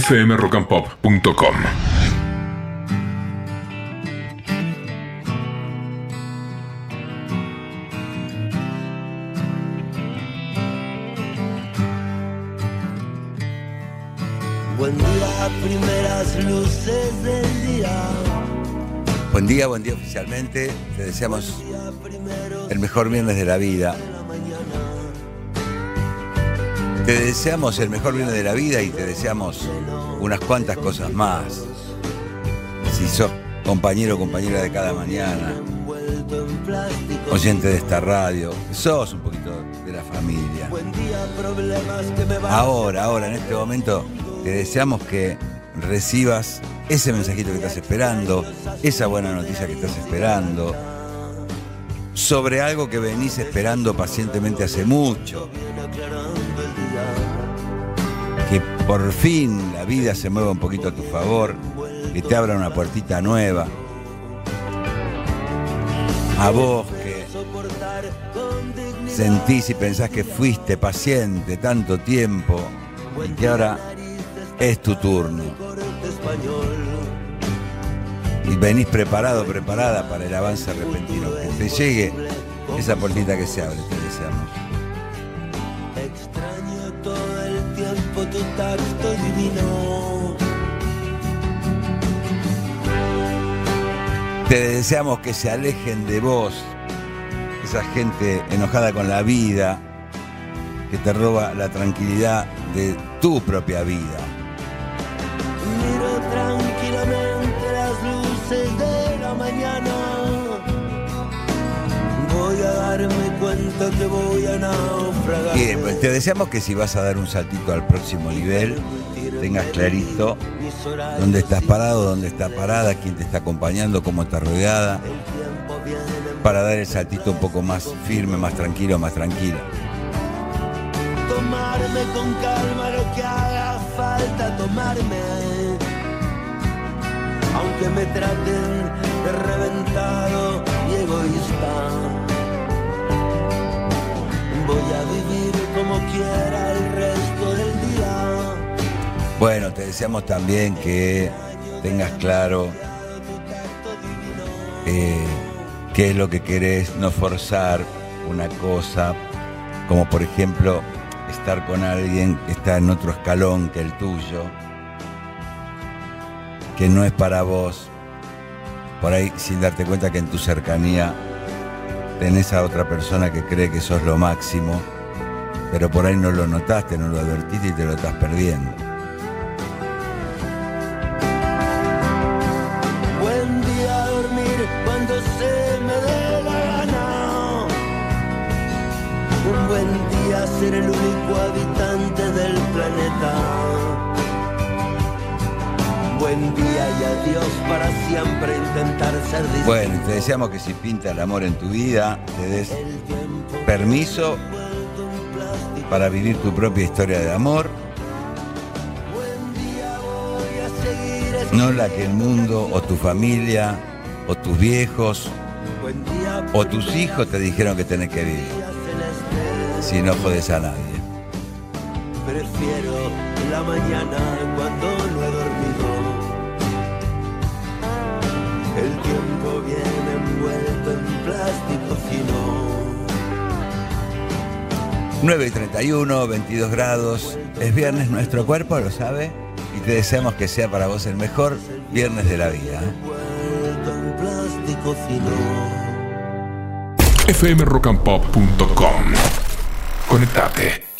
fmrockandpop.com. Buen día, primeras luces del día. Buen día, buen día oficialmente. Te deseamos el mejor viernes de la vida. Te deseamos el mejor viernes de la vida y te deseamos unas cuantas cosas más. Si sos compañero o compañera de cada mañana, oyente de esta radio, sos un poquito de la familia. Ahora, ahora, en este momento, te deseamos que recibas ese mensajito que estás esperando, esa buena noticia que estás esperando, sobre algo que venís esperando pacientemente hace mucho. Que por fin la vida se mueva un poquito a tu favor, que te abra una puertita nueva. A vos que sentís y pensás que fuiste paciente tanto tiempo y que ahora es tu turno. Y venís preparado, preparada para el avance repentino. Que te llegue esa puertita que se abre, te deseamos. Te deseamos que se alejen de vos esa gente enojada con la vida, que te roba la tranquilidad de tu propia vida. Cuenta que voy a naufragar. Bien, pues te deseamos que si vas a dar un saltito al próximo nivel, tengas clarito dónde estás parado, dónde está parada, quién te está acompañando, cómo está rodeada, para dar el saltito un poco más firme, más tranquilo, más tranquila. tomarme con calma lo que haga falta tomarme. Aunque me traten de reventado Bueno, te deseamos también que tengas claro eh, qué es lo que querés, no forzar una cosa, como por ejemplo estar con alguien que está en otro escalón que el tuyo, que no es para vos, por ahí sin darte cuenta que en tu cercanía tenés a otra persona que cree que sos lo máximo, pero por ahí no lo notaste, no lo advertiste y te lo estás perdiendo. Ser el único habitante del planeta. Buen día y adiós para siempre intentar ser. Bueno, te deseamos que si pinta el amor en tu vida, te des permiso para vivir tu propia historia de amor, no la que el mundo o tu familia o tus viejos o tus hijos te dijeron que tenés que vivir. Si no jodes a nadie. Prefiero la mañana cuando no he dormido. El tiempo viene envuelto en plástico fino. 9 y 31, 22 grados, es viernes, nuestro cuerpo lo sabe y te deseamos que sea para vos el mejor viernes de la vida. Conectate.